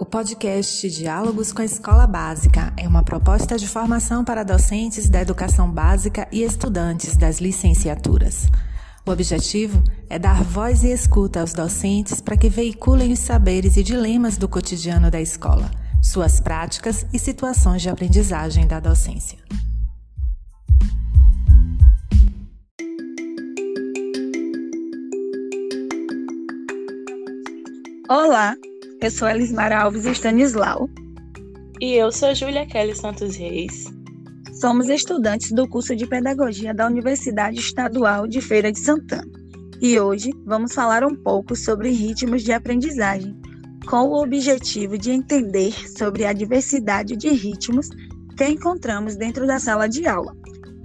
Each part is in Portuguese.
O podcast Diálogos com a Escola Básica é uma proposta de formação para docentes da educação básica e estudantes das licenciaturas. O objetivo é dar voz e escuta aos docentes para que veiculem os saberes e dilemas do cotidiano da escola, suas práticas e situações de aprendizagem da docência. Olá, eu sou Elismar Alves Stanislau. E eu sou Júlia Kelly Santos Reis. Somos estudantes do curso de Pedagogia da Universidade Estadual de Feira de Santana. E hoje vamos falar um pouco sobre ritmos de aprendizagem, com o objetivo de entender sobre a diversidade de ritmos que encontramos dentro da sala de aula.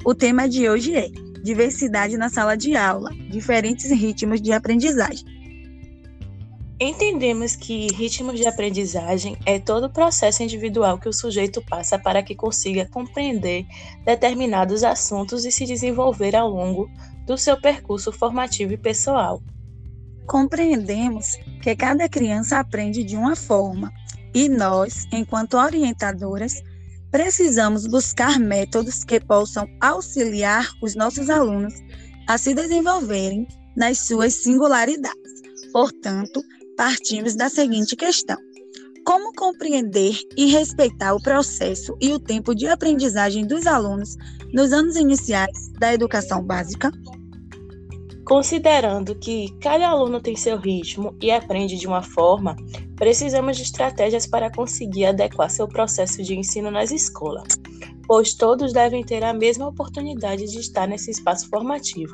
O tema de hoje é Diversidade na sala de aula, diferentes ritmos de aprendizagem. Entendemos que ritmos de aprendizagem é todo o processo individual que o sujeito passa para que consiga compreender determinados assuntos e se desenvolver ao longo do seu percurso formativo e pessoal. Compreendemos que cada criança aprende de uma forma e nós, enquanto orientadoras, precisamos buscar métodos que possam auxiliar os nossos alunos a se desenvolverem nas suas singularidades. Portanto, partimos da seguinte questão: como compreender e respeitar o processo e o tempo de aprendizagem dos alunos nos anos iniciais da educação básica? Considerando que cada aluno tem seu ritmo e aprende de uma forma, precisamos de estratégias para conseguir adequar seu processo de ensino nas escolas, pois todos devem ter a mesma oportunidade de estar nesse espaço formativo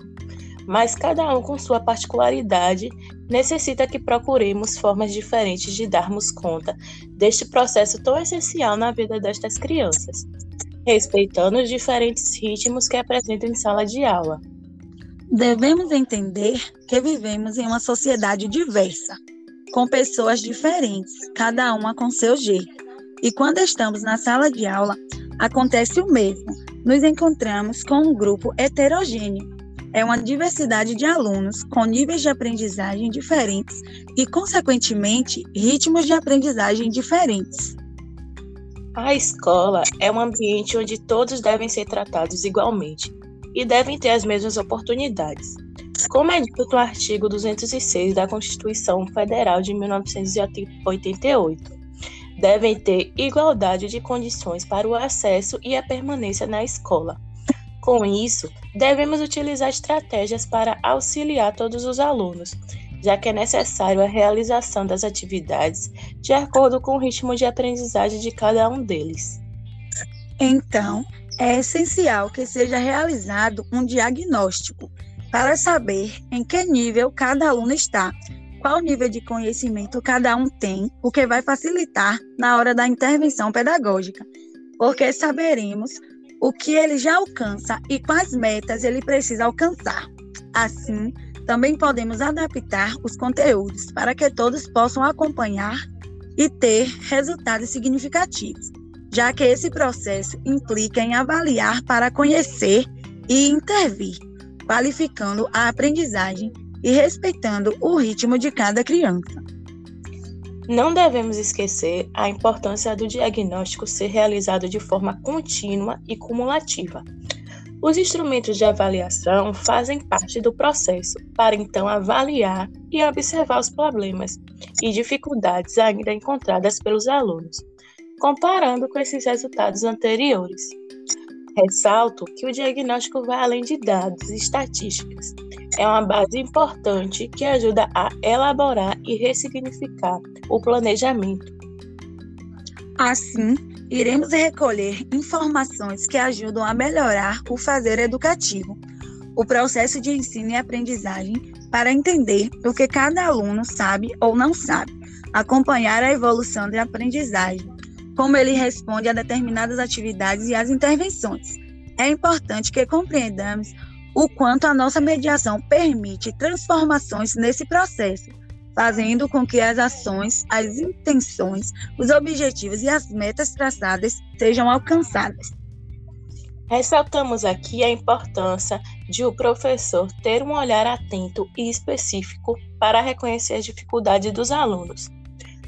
mas cada um com sua particularidade necessita que procuremos formas diferentes de darmos conta deste processo tão essencial na vida destas crianças, respeitando os diferentes ritmos que apresentam em sala de aula. Devemos entender que vivemos em uma sociedade diversa, com pessoas diferentes, cada uma com seu jeito. E quando estamos na sala de aula, acontece o mesmo. Nos encontramos com um grupo heterogêneo, é uma diversidade de alunos com níveis de aprendizagem diferentes e, consequentemente, ritmos de aprendizagem diferentes. A escola é um ambiente onde todos devem ser tratados igualmente e devem ter as mesmas oportunidades. Como é dito no artigo 206 da Constituição Federal de 1988, devem ter igualdade de condições para o acesso e a permanência na escola com isso, devemos utilizar estratégias para auxiliar todos os alunos, já que é necessário a realização das atividades de acordo com o ritmo de aprendizagem de cada um deles. Então, é essencial que seja realizado um diagnóstico para saber em que nível cada aluno está, qual nível de conhecimento cada um tem, o que vai facilitar na hora da intervenção pedagógica, porque saberemos o que ele já alcança e quais metas ele precisa alcançar. Assim, também podemos adaptar os conteúdos para que todos possam acompanhar e ter resultados significativos, já que esse processo implica em avaliar para conhecer e intervir, qualificando a aprendizagem e respeitando o ritmo de cada criança. Não devemos esquecer a importância do diagnóstico ser realizado de forma contínua e cumulativa. Os instrumentos de avaliação fazem parte do processo para então avaliar e observar os problemas e dificuldades ainda encontradas pelos alunos, comparando com esses resultados anteriores. Ressalto que o diagnóstico vai além de dados e estatísticas é uma base importante que ajuda a elaborar e ressignificar o planejamento. Assim, iremos recolher informações que ajudam a melhorar o fazer educativo, o processo de ensino e aprendizagem, para entender o que cada aluno sabe ou não sabe, acompanhar a evolução da aprendizagem, como ele responde a determinadas atividades e as intervenções. É importante que compreendamos o quanto a nossa mediação permite transformações nesse processo, fazendo com que as ações, as intenções, os objetivos e as metas traçadas sejam alcançadas. Ressaltamos aqui a importância de o professor ter um olhar atento e específico para reconhecer as dificuldades dos alunos,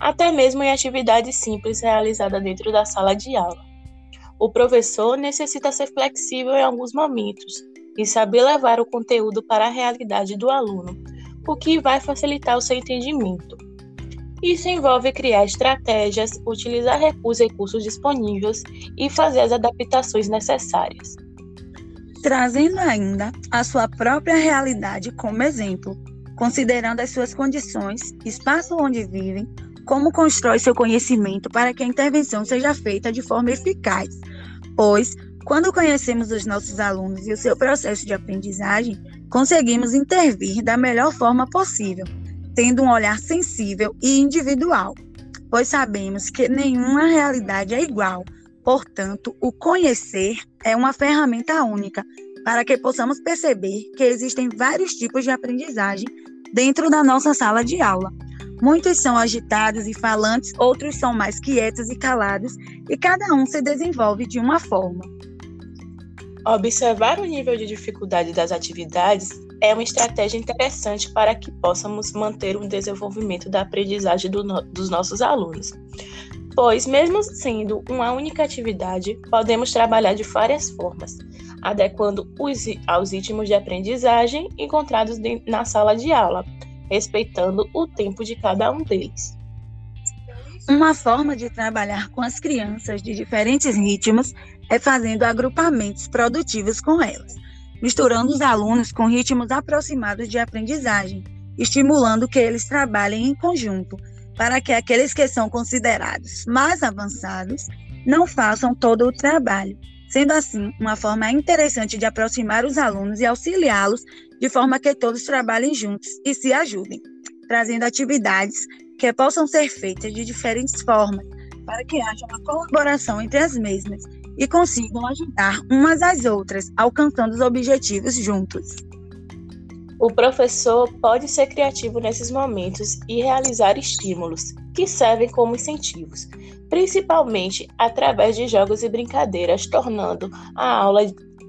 até mesmo em atividades simples realizadas dentro da sala de aula. O professor necessita ser flexível em alguns momentos e saber levar o conteúdo para a realidade do aluno, o que vai facilitar o seu entendimento. Isso envolve criar estratégias, utilizar os recursos disponíveis e fazer as adaptações necessárias. Trazendo ainda a sua própria realidade como exemplo, considerando as suas condições, espaço onde vivem, como constrói seu conhecimento para que a intervenção seja feita de forma eficaz, pois, quando conhecemos os nossos alunos e o seu processo de aprendizagem, conseguimos intervir da melhor forma possível, tendo um olhar sensível e individual, pois sabemos que nenhuma realidade é igual. Portanto, o conhecer é uma ferramenta única para que possamos perceber que existem vários tipos de aprendizagem dentro da nossa sala de aula. Muitos são agitados e falantes, outros são mais quietos e calados, e cada um se desenvolve de uma forma. Observar o nível de dificuldade das atividades é uma estratégia interessante para que possamos manter o desenvolvimento da aprendizagem do no dos nossos alunos. Pois, mesmo sendo uma única atividade, podemos trabalhar de várias formas, adequando os, aos ritmos de aprendizagem encontrados na sala de aula, respeitando o tempo de cada um deles. Uma forma de trabalhar com as crianças de diferentes ritmos é fazendo agrupamentos produtivos com elas, misturando os alunos com ritmos aproximados de aprendizagem, estimulando que eles trabalhem em conjunto, para que aqueles que são considerados mais avançados não façam todo o trabalho Sendo assim, uma forma interessante de aproximar os alunos e auxiliá-los de forma que todos trabalhem juntos e se ajudem, trazendo atividades que possam ser feitas de diferentes formas, para que haja uma colaboração entre as mesmas e consigam ajudar umas às outras, alcançando os objetivos juntos. O professor pode ser criativo nesses momentos e realizar estímulos que servem como incentivos, principalmente através de jogos e brincadeiras, tornando a aula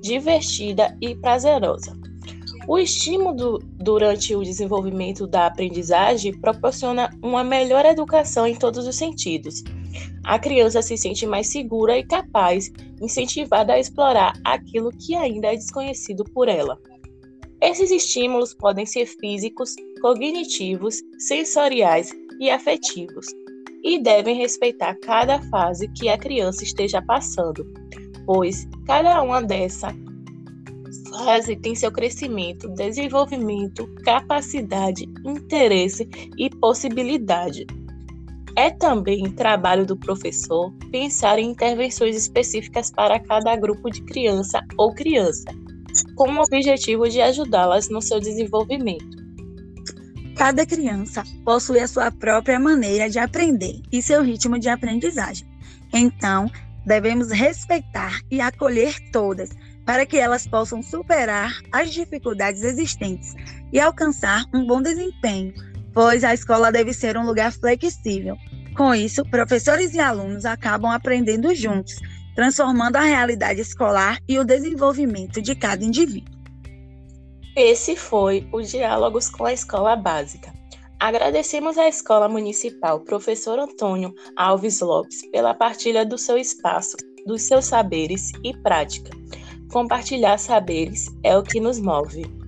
divertida e prazerosa. O estímulo durante o desenvolvimento da aprendizagem proporciona uma melhor educação em todos os sentidos. A criança se sente mais segura e capaz, incentivada a explorar aquilo que ainda é desconhecido por ela. Esses estímulos podem ser físicos, cognitivos, sensoriais e afetivos, e devem respeitar cada fase que a criança esteja passando, pois cada uma dessa fase tem seu crescimento, desenvolvimento, capacidade, interesse e possibilidade. É também trabalho do professor pensar em intervenções específicas para cada grupo de criança ou criança, com o objetivo de ajudá-las no seu desenvolvimento. Cada criança possui a sua própria maneira de aprender e seu ritmo de aprendizagem. Então, devemos respeitar e acolher todas para que elas possam superar as dificuldades existentes e alcançar um bom desempenho, pois a escola deve ser um lugar flexível. Com isso, professores e alunos acabam aprendendo juntos, transformando a realidade escolar e o desenvolvimento de cada indivíduo. Esse foi o Diálogos com a Escola Básica. Agradecemos à Escola Municipal Professor Antônio Alves Lopes pela partilha do seu espaço, dos seus saberes e prática. Compartilhar saberes é o que nos move.